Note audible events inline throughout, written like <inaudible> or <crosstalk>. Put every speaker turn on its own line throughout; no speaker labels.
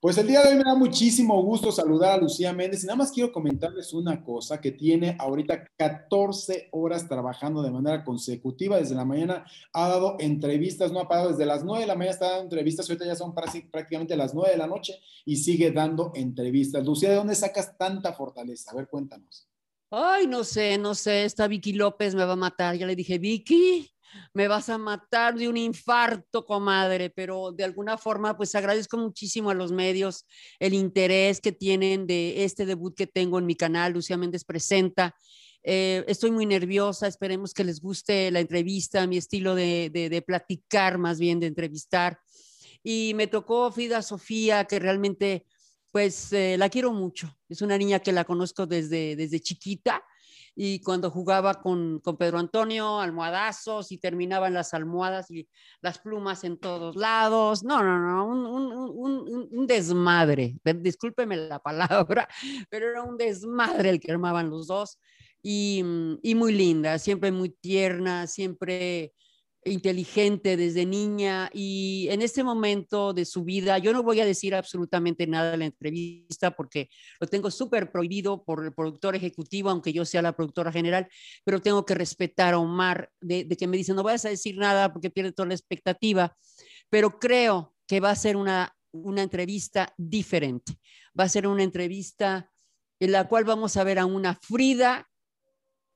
Pues el día de hoy me da muchísimo gusto saludar a Lucía Méndez y nada más quiero comentarles una cosa que tiene ahorita 14 horas trabajando de manera consecutiva desde la mañana, ha dado entrevistas, no ha parado desde las 9 de la mañana, está dando entrevistas, ahorita ya son prácticamente las 9 de la noche y sigue dando entrevistas. Lucía, ¿de dónde sacas tanta fortaleza? A ver, cuéntanos.
Ay, no sé, no sé, esta Vicky López me va a matar. Ya le dije, Vicky, me vas a matar de un infarto, comadre, pero de alguna forma, pues agradezco muchísimo a los medios el interés que tienen de este debut que tengo en mi canal, Lucía Méndez Presenta. Eh, estoy muy nerviosa, esperemos que les guste la entrevista, mi estilo de, de, platicar, más bien de entrevistar. Y me tocó Frida Sofía, que realmente, pues eh, la quiero mucho. Es una niña que la conozco desde, desde chiquita y cuando jugaba con, con, Pedro Antonio, almohadazos y terminaban las almohadas y las plumas en todos lados. No, no, no, un, un, un, desmadre. <laughs> Discúlpeme la palabra, pero era un desmadre el que armaban los dos y, y muy linda, siempre muy tierna, siempre inteligente desde niña y en este momento de su vida, yo no voy a decir absolutamente nada en la entrevista porque lo tengo súper prohibido por el productor ejecutivo, aunque yo sea la productora general, pero tengo que respetar a Omar de, que me dice, no vayas a decir nada porque pierde toda la expectativa, pero creo que va a ser una, una entrevista diferente, va a ser una entrevista en la cual vamos a ver a una Frida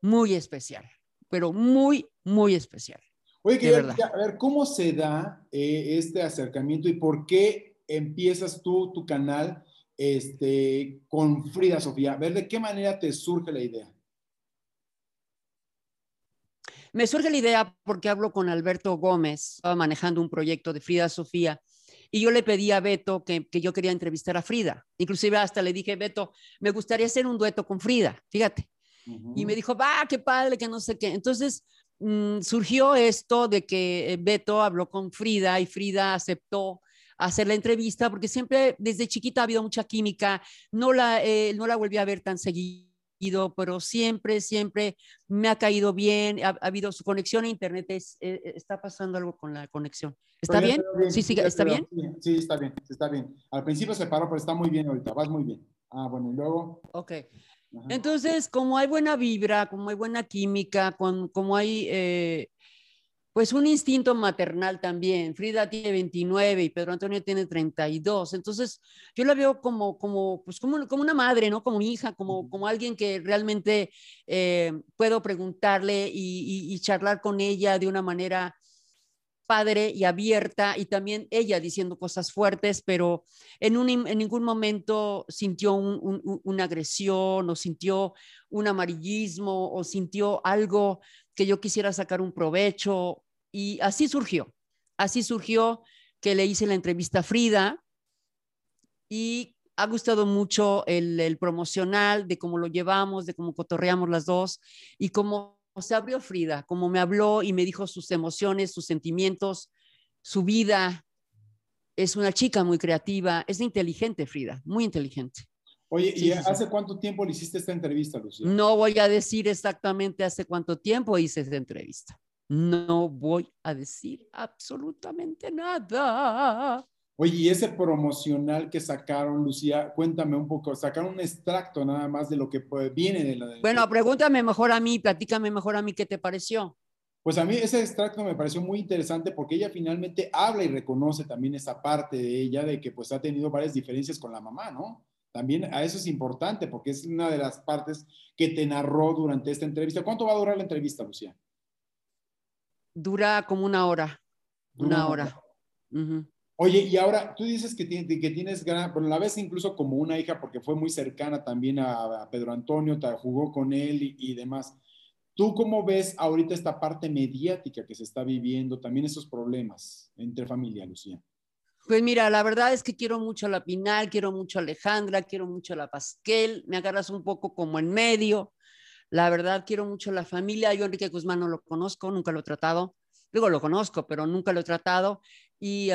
muy especial, pero muy, muy especial.
Oye, a ver cómo se da eh, este acercamiento y por qué empiezas tú tu canal este, con Frida Sofía. A ver de qué manera te surge la idea.
Me surge la idea porque hablo con Alberto Gómez, estaba manejando un proyecto de Frida Sofía y yo le pedí a Beto que, yo quería entrevistar a Frida. Inclusive hasta le dije, Beto, me gustaría hacer un dueto con Frida, fíjate. Y me dijo, va, qué padre, que no sé qué. Entonces, Mm, surgió esto de que eh, Beto habló con Frida y Frida aceptó hacer la entrevista porque siempre desde chiquita ha habido mucha química, no la, eh, no la volví a ver tan seguido, pero siempre, siempre me ha caído bien, ha, habido su conexión a internet, es, eh, está pasando algo con la conexión. ¿Está bien? Sí, sí, ¿está bien?
Sí, está bien, está bien. Al principio se paró, pero está muy bien ahorita, vas muy bien. Ah, bueno, y luego.
Ok. Entonces, como hay buena vibra, como hay buena química, como hay eh, pues un instinto maternal también. Frida tiene 29 y Pedro Antonio tiene 32. Entonces, yo la veo como, como, pues como, como una madre, ¿no? Como hija, como, como alguien que realmente eh, puedo preguntarle y, charlar con ella de una manera padre y abierta y también ella diciendo cosas fuertes, pero en, un, en ningún momento sintió una agresión o sintió un amarillismo o sintió algo que yo quisiera sacar un provecho. Y así surgió, así surgió que le hice la entrevista a Frida y ha gustado mucho el, el promocional de cómo lo llevamos, de cómo cotorreamos las dos y cómo se abrió Frida, como me habló y me dijo sus emociones, sus sentimientos, su vida. Es una chica muy creativa, es inteligente Frida, muy inteligente.
Oye, ¿y hace cuánto tiempo le hiciste esta entrevista, Lucía?
No voy a decir exactamente hace cuánto tiempo hice esta entrevista. No voy a decir absolutamente nada.
Oye, y ese promocional que sacaron, Lucía, cuéntame un poco, sacaron un extracto nada más de lo que viene de la...
bueno, pregúntame mejor a mí, platícame mejor a mí qué te pareció.
Pues a mí ese extracto me pareció muy interesante porque ella finalmente habla y reconoce también esa parte de ella de que pues ha tenido varias diferencias con la mamá, ¿no? También a eso es importante porque es una de las partes que te narró durante esta entrevista. ¿Cuánto va a durar la entrevista, Lucía?
Dura como una hora. Una, hora.
Oye, y ahora tú dices que, que tienes gran, bueno, la ves incluso como una hija porque fue muy cercana también a, Pedro Antonio, te jugó con él y, demás. ¿Tú cómo ves ahorita esta parte mediática que se está viviendo, también esos problemas entre familia, Lucía?
Pues mira, la verdad es que quiero mucho a la Pinal, quiero mucho a Alejandra, quiero mucho a la Pasquel, me agarras un poco como en medio. La verdad, quiero mucho a la familia. Yo Enrique Guzmán no lo conozco, nunca lo he tratado. Digo, lo conozco, pero nunca lo he tratado. Y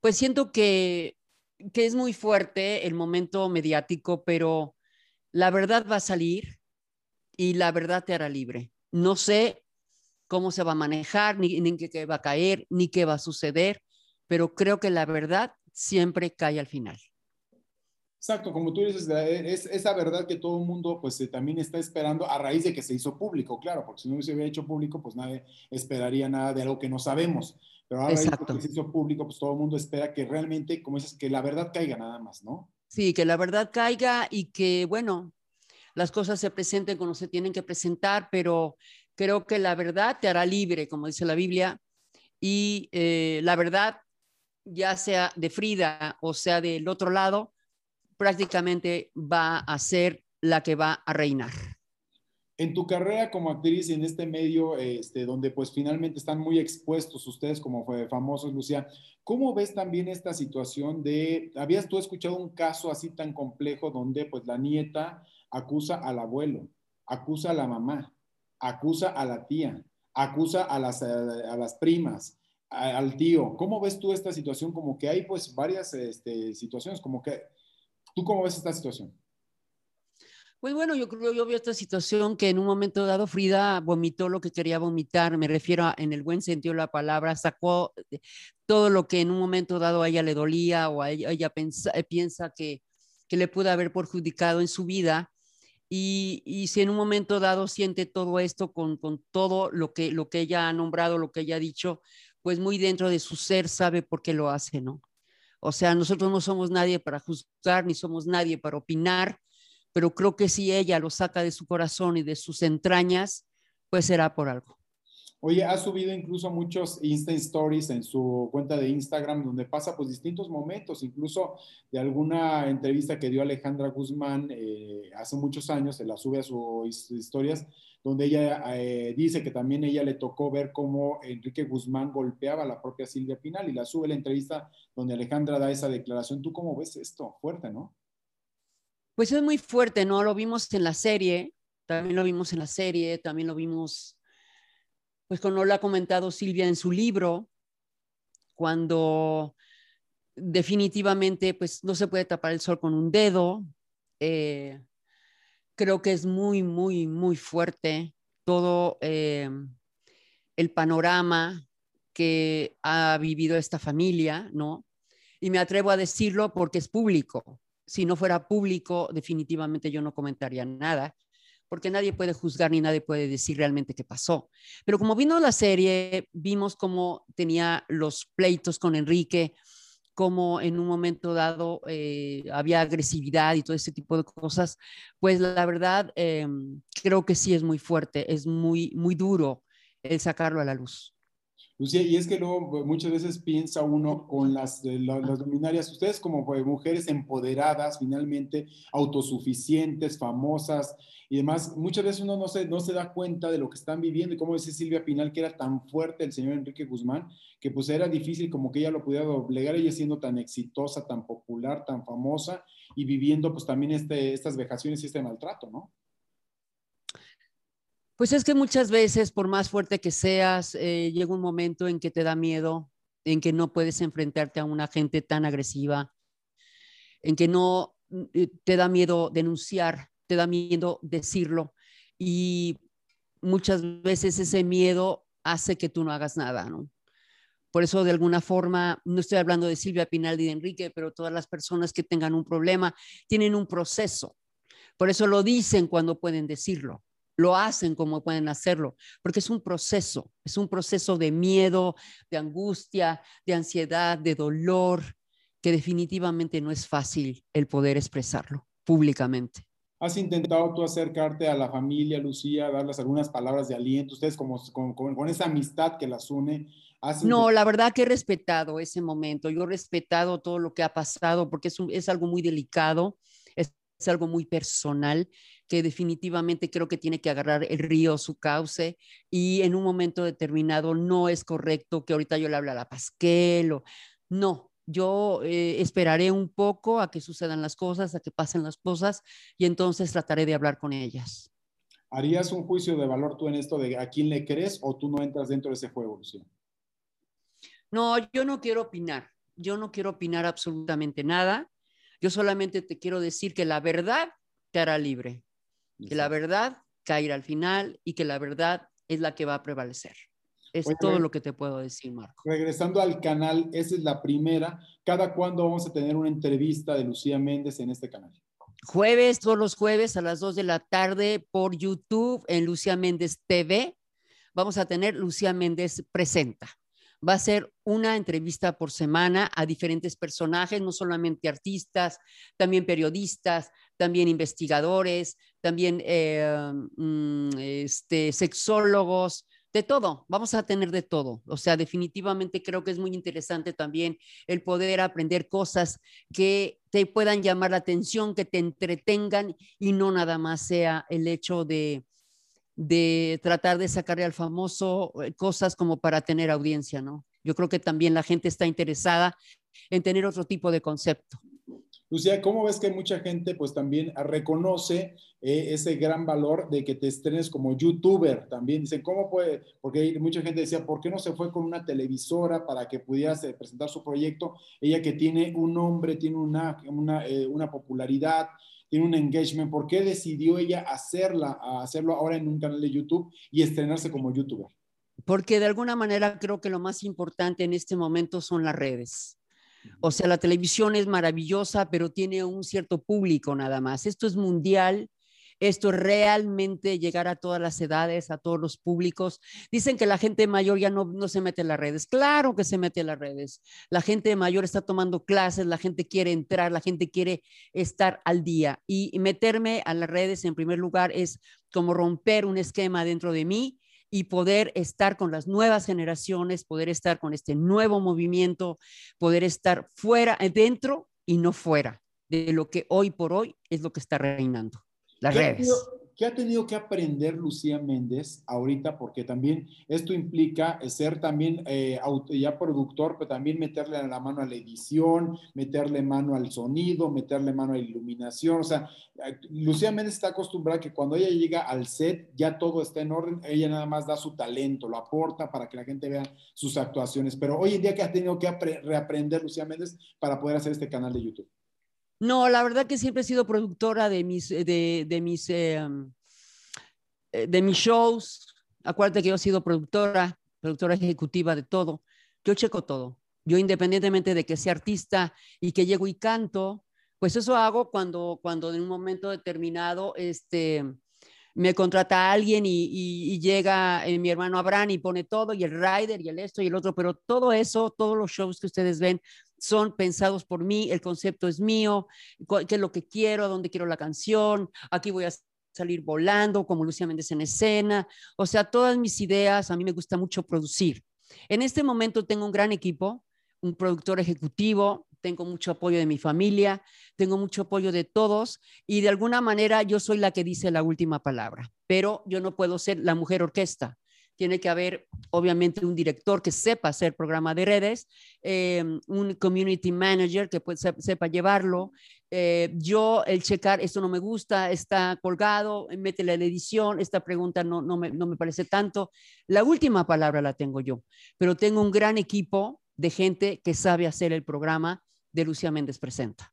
pues siento que, que es muy fuerte el momento mediático, pero la verdad va a salir y la verdad te hará libre. No sé cómo se va a manejar, ni, ni qué va a caer, ni qué va a suceder, pero creo que la verdad siempre cae al final.
Exacto, como tú dices, es esa verdad que todo el mundo pues eh, también está esperando a raíz de que se hizo público, claro, porque si no se hubiera hecho público, pues nadie esperaría nada de algo que no sabemos. Pero ahora que se hizo público, pues todo el mundo espera que realmente, como dices, que la verdad caiga nada más, ¿no?
Sí, que la verdad caiga y que, bueno, las cosas se presenten como se tienen que presentar, pero creo que la verdad te hará libre, como dice la Biblia, y eh, la verdad, ya sea de Frida o sea del otro lado, prácticamente va a ser la que va a reinar.
En tu carrera como actriz en este medio, este, donde pues finalmente están muy expuestos ustedes como famosos, Lucía, ¿cómo ves también esta situación de, habías tú escuchado un caso así tan complejo donde pues la nieta acusa al abuelo, acusa a la mamá, acusa a la tía, acusa a las, a las primas, al tío. ¿Cómo ves tú esta situación? Como que hay pues varias este, situaciones, como que ¿Tú cómo ves esta situación?
Pues bueno, yo creo, yo veo esta situación que en un momento dado Frida vomitó lo que quería vomitar, me refiero en el buen sentido de la palabra, sacó todo lo que en un momento dado a ella le dolía o a ella, pensa, eh, piensa que, que, le pudo haber perjudicado en su vida. Y, y, si en un momento dado siente todo esto con, con todo lo que, lo que ella ha nombrado, lo que ella ha dicho, pues muy dentro de su ser sabe por qué lo hace, ¿no? O sea, nosotros no somos nadie para juzgar, ni somos nadie para opinar, pero creo que si ella lo saca de su corazón y de sus entrañas, pues será por algo.
Oye, ha subido incluso muchos Insta Stories en su cuenta de Instagram donde pasa pues distintos momentos, incluso de alguna entrevista que dio Alejandra Guzmán eh, hace muchos años, se la sube a sus historias, donde ella eh, dice que también ella le tocó ver cómo Enrique Guzmán golpeaba a la propia Silvia Pinal y la sube la entrevista donde Alejandra da esa declaración. ¿Tú cómo ves esto? Fuerte, ¿no?
Pues es muy fuerte, ¿no? Lo vimos en la serie, también lo vimos en la serie, también lo vimos, pues como lo ha comentado Silvia en su libro, cuando definitivamente pues no se puede tapar el sol con un dedo. Eh, creo que es muy, muy, muy fuerte todo eh, el panorama que ha vivido esta familia, ¿no? Y me atrevo a decirlo porque es público. Si no fuera público, definitivamente yo no comentaría nada, porque nadie puede juzgar ni nadie puede decir realmente qué pasó. Pero como vino la serie, vimos cómo tenía los pleitos con Enrique, como en un momento dado eh, había agresividad y todo ese tipo de cosas, pues la verdad em, creo que sí es muy fuerte, es muy, muy duro el sacarlo a la luz.
Lucía, y es que luego pues, muchas veces piensa uno con las, las luminarias, ustedes como pues, mujeres empoderadas, finalmente autosuficientes, famosas y demás, muchas veces uno no se, no se da cuenta de lo que están viviendo y como dice Silvia Pinal, que era tan fuerte el señor Enrique Guzmán, que pues era difícil como que ella lo pudiera doblegar, ella siendo tan exitosa, tan popular, tan famosa y viviendo pues también este, estas vejaciones y este maltrato, ¿no?
Pues es que muchas veces, por más fuerte que seas, eh, llega un momento en que te da miedo, en que no puedes enfrentarte a una gente tan agresiva, en que no eh, te da miedo denunciar, te da miedo decirlo. Y muchas veces ese miedo hace que tú no hagas nada, ¿no? Por eso, de alguna forma, no estoy hablando de Silvia Pinal y de Enrique, pero todas las personas que tengan un problema tienen un proceso. Por eso lo dicen cuando pueden decirlo lo hacen como pueden hacerlo, porque es un proceso, es un proceso de miedo, de angustia, de ansiedad, de dolor, que definitivamente no es fácil el poder expresarlo públicamente.
¿Has intentado tú acercarte a la familia, Lucía, darles algunas palabras de aliento? Ustedes como, con, esa amistad que las une.
No, la verdad que he respetado ese momento. Yo he respetado todo lo que ha pasado porque es, es algo muy delicado, es, es algo muy personal que definitivamente creo que tiene que agarrar el río su cauce y en un momento determinado no es correcto que ahorita yo le hable a la Pasquel o no. Yo eh, esperaré un poco a que sucedan las cosas, a que pasen las cosas y entonces trataré de hablar con ellas.
¿Harías un juicio de valor tú en esto de a quién le crees o tú no entras dentro de ese juego, Lucía?
No, yo no quiero opinar. Yo no quiero opinar absolutamente nada. Yo solamente te quiero decir que la verdad te hará libre que la verdad caerá al final y que la verdad es la que va a prevalecer. Es todo lo que te puedo decir, Marco.
Regresando al canal, esa es la primera. ¿Cada cuándo vamos a tener una entrevista de Lucía Méndez en este canal?
Jueves, todos los jueves a las 2 de la tarde por YouTube en Lucía Méndez TV. Vamos a tener Lucía Méndez Presenta. Va a ser una entrevista por semana a diferentes personajes, no solamente artistas, también periodistas, también investigadores, también eh, mm, este, sexólogos, de todo, vamos a tener de todo. O sea, definitivamente creo que es muy interesante también el poder aprender cosas que te puedan llamar la atención, que te entretengan y no nada más sea el hecho de, de tratar de sacarle al famoso eh, cosas como para tener audiencia, ¿no? Yo creo que también la gente está interesada en tener otro tipo de concepto.
Lucía, ¿cómo ves que mucha gente pues también reconoce eh, ese gran valor de que te estrenes como youtuber también? Dicen, ¿cómo puede? Porque mucha gente decía, ¿por qué no se fue con una televisora para que pudieras eh, presentar su proyecto? Ella que tiene un nombre, tiene una, una, eh, una popularidad, tiene un engagement, ¿por qué decidió ella hacerla, hacerlo ahora en un canal de YouTube y estrenarse como youtuber?
Porque de alguna manera creo que lo más importante en este momento son las redes o sea, la televisión es maravillosa, pero tiene un cierto público nada más. Esto es mundial. Esto es realmente llegar a todas las edades, a todos los públicos. Dicen que la gente mayor ya no, no se mete en las redes. Claro que se mete en las redes. La gente mayor está tomando clases, la gente quiere entrar, la gente quiere estar al día. Y meterme a las redes en primer lugar es como romper un esquema dentro de mí y poder estar con las nuevas generaciones, poder estar con este nuevo movimiento, poder estar fuera, dentro y no fuera de lo que hoy por hoy es lo que está reinando, las redes.
¿Qué ha tenido que aprender Lucía Méndez ahorita? Porque también esto implica ser también eh, ya productor, pero también meterle la mano a la edición, meterle mano al sonido, meterle mano a la iluminación. O sea, eh, Lucía Méndez está acostumbrada que cuando ella llega al set ya todo está en orden, ella nada más da su talento, lo aporta para que la gente vea sus actuaciones. Pero hoy en día, ¿qué ha tenido que reaprender Lucía Méndez para poder hacer este canal de YouTube?
No, la verdad que siempre he sido productora de mis, de, mis, em, eh, de mis shows. Acuérdate que yo he sido productora, productora ejecutiva de todo. Yo checo todo. Yo independientemente de que sea artista y que llego y canto, pues eso hago cuando, cuando en un momento determinado, este, me contrata alguien y, llega eh, mi hermano Abraham y pone todo, y el rider y el esto y el otro, pero todo eso, todos los shows que ustedes ven son pensados por mí, el concepto es mío, qué es lo que quiero, a dónde quiero la canción, aquí voy a salir volando como Lucía Méndez en escena, o sea, todas mis ideas, a mí me gusta mucho producir. En este momento tengo un gran equipo, un productor ejecutivo, tengo mucho apoyo de mi familia, tengo mucho apoyo de todos y de alguna manera yo soy la que dice la última palabra, pero yo no puedo ser la mujer orquesta. Tiene que haber, obviamente, un director que sepa hacer programa de redes, eh, un community manager que sepa llevarlo. Eh, yo, el checar, esto no me gusta, está colgado, métele la edición, esta pregunta no, no, me, no me parece tanto. La última palabra la tengo yo, pero tengo un gran equipo de gente que sabe hacer el programa de Lucía Méndez Presenta.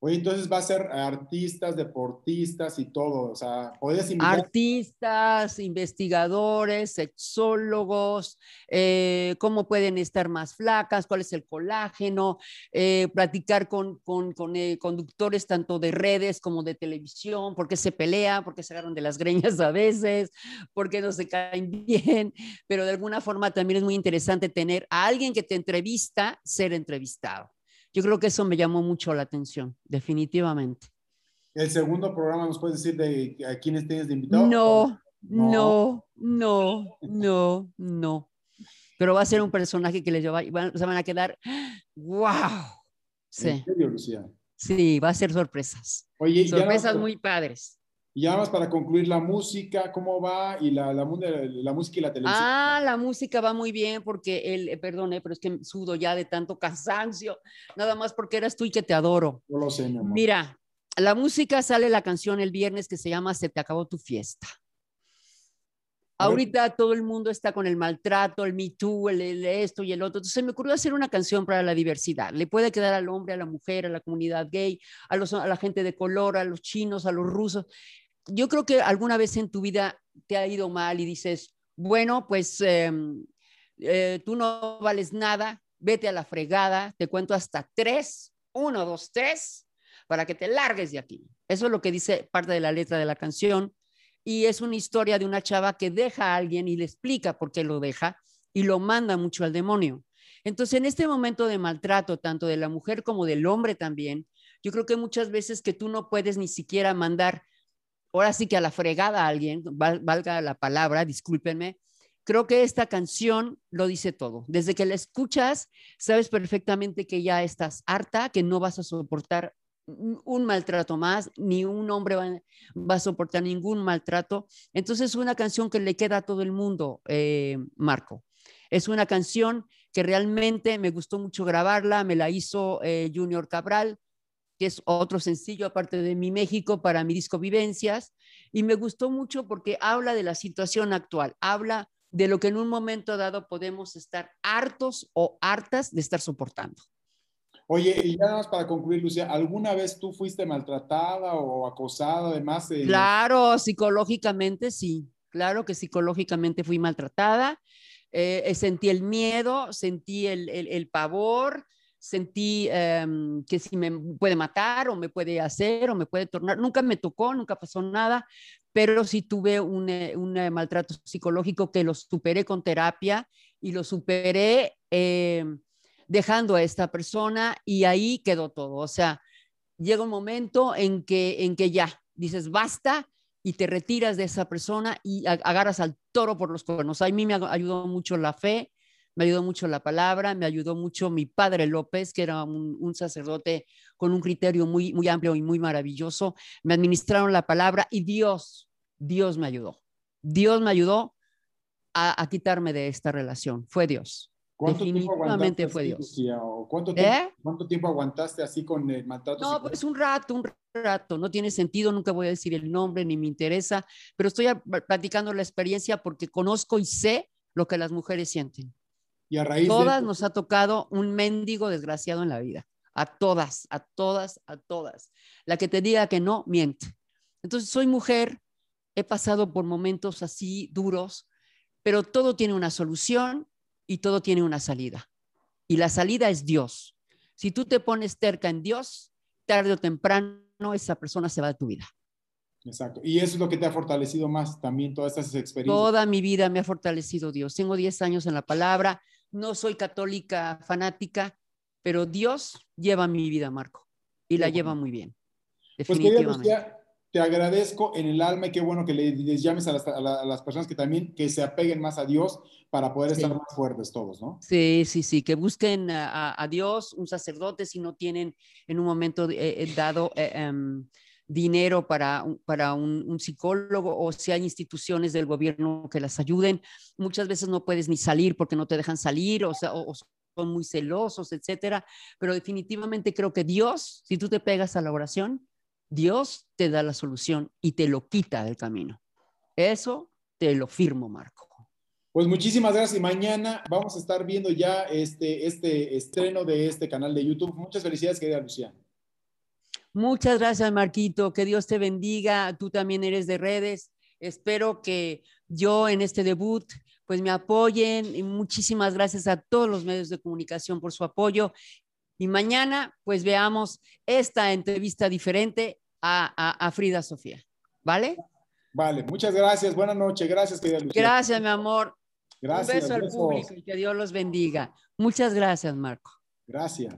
Oye, entonces va a ser artistas, deportistas y todo, o sea,
puedes invitar... Artistas, investigadores, sexólogos, eh, cómo pueden estar más flacas, cuál es el colágeno, eh, platicar con, con, con eh, conductores tanto de redes como de televisión, por qué se pelea, por qué se agarran de las greñas a veces, por qué no se caen <laughs> bien, pero de alguna forma también es muy interesante tener a alguien que te entrevista, ser entrevistado. Yo creo que eso me llamó mucho la atención, definitivamente.
¿El segundo programa nos puedes decir de a quiénes tienes de invitado?
No, no, no, no, no. Pero va a ser un personaje que les lleva, se van a quedar, wow.
Sí. ¿En serio, Lucía?
Sí, va a ser sorpresas. Oye, sorpresas muy padres.
Y ya más para concluir, la música, ¿cómo va? Y la, la, la, música y la televisión.
Ah, la música va muy bien porque él, eh, perdone, pero es que sudo ya de tanto <laughs> cansancio, nada más porque eras tú y que te adoro.
No lo sé, mi amor.
Mira, la música sale la canción el viernes que se llama Se te acabó tu fiesta. Ahorita todo el mundo está con el maltrato, el Me Too, el, esto y el otro. Entonces me ocurrió hacer una canción para la diversidad. Le puede quedar al hombre, a la mujer, a la comunidad gay, a, los, a la gente de color, a los chinos, a los rusos yo creo que alguna vez en tu vida te ha ido mal y dices, bueno, pues em, eh, tú no vales nada, vete a la fregada, te cuento hasta tres, uno, dos, tres, para que te largues de aquí. Eso es lo que dice parte de la letra de la canción. Y es una historia de una chava que deja a alguien y le explica por qué lo deja y lo manda mucho al demonio. Entonces, en este momento de maltrato, tanto de la mujer como del hombre también, yo creo que muchas veces que tú no puedes ni siquiera mandar, ahora sí que a la fregada a alguien, valga la palabra, discúlpenme, creo que esta canción lo dice todo. Desde que la escuchas, sabes perfectamente que ya estás harta, que no vas a soportar un maltrato más, ni un hombre va, a soportar ningún maltrato. Entonces es una canción que le queda a todo el mundo, eh, Marco. Es una canción que realmente me gustó mucho grabarla, me la hizo eh, Junior Cabral, que es otro sencillo aparte de Mi México para mi disco Vivencias, y me gustó mucho porque habla de la situación actual, habla de lo que en un momento dado podemos estar hartos o hartas de estar soportando.
Oye, y ya nada más para concluir, Lucía, ¿alguna vez tú fuiste maltratada o acosada además?
Claro, psicológicamente sí, claro que psicológicamente fui maltratada, eh, sentí el miedo, sentí el, el, pavor, sentí em, que si me puede matar o me puede hacer o me puede tornar, nunca me tocó, nunca pasó nada, pero sí tuve un, eh, eh, maltrato psicológico que lo superé con terapia y lo superé eh, dejando a esta persona y ahí quedó todo. O sea, llega un momento en que, en que ya dices basta y te retiras de esa persona y agarras al toro por los cuernos. A mí me ayudó mucho la fe, me ayudó mucho la palabra, me ayudó mucho mi padre López, que era un, sacerdote con un criterio muy, muy amplio y muy maravilloso. Me administraron la palabra y Dios, Dios me ayudó. Dios me ayudó a, quitarme de esta relación. Fue Dios. Definitivamente fue Dios.
¿Cuánto tiempo, ¿Eh? ¿Cuánto tiempo aguantaste así con el maltrato?
No, pues un rato, un rato. No tiene sentido, nunca voy a decir el nombre ni me interesa, pero estoy platicando la experiencia porque conozco y sé lo que las mujeres sienten.
Y a raíz
todas nos ha tocado un mendigo desgraciado en la vida. A todas, a todas, a todas. La que te diga que no, miente. Entonces, soy mujer, he pasado por momentos así duros, pero todo tiene una solución y todo tiene una salida. Y la salida es Dios. Si tú te pones terca en Dios, tarde o temprano esa persona se va de tu vida.
Exacto. Y eso es lo que te ha fortalecido más también, todas estas experiencias.
Toda mi vida me ha fortalecido Dios. Tengo 10 años en la palabra, no soy católica fanática, pero Dios lleva mi vida, Marco, y la lleva muy bien.
Pues, definitivamente. Pues, te agradezco en el alma y qué bueno que les llames a las, personas que también que se apeguen más a Dios para poder estar más fuertes todos, ¿no?
Sí, sí, sí, que busquen a, Dios, un sacerdote, si no tienen en un momento eh, eh, dado eh, em, dinero para, para un, psicólogo o si hay instituciones del gobierno que las ayuden. Muchas veces no puedes ni salir porque no te dejan salir o, sea, o, son muy celosos, etcétera. Pero definitivamente creo que Dios, si tú te pegas a la oración, Dios te da la solución y te lo quita del camino. Eso te lo firmo, Marco.
Pues muchísimas gracias y mañana vamos a estar viendo ya este, este estreno de este canal de YouTube. Muchas felicidades, querida Luciana.
Muchas gracias, Marquito. Que Dios te bendiga. Tú también eres de redes. Espero que yo en este debut pues me apoyen y muchísimas gracias a todos los medios de comunicación por su apoyo. Y mañana pues veamos esta entrevista diferente a, Frida Sofía. ¿Vale?
Vale, muchas gracias. Buenas noches. Gracias, querida
Lucía. Gracias, mi amor. Gracias. Un beso al público y que Dios los bendiga. Muchas gracias, Marco.
Gracias.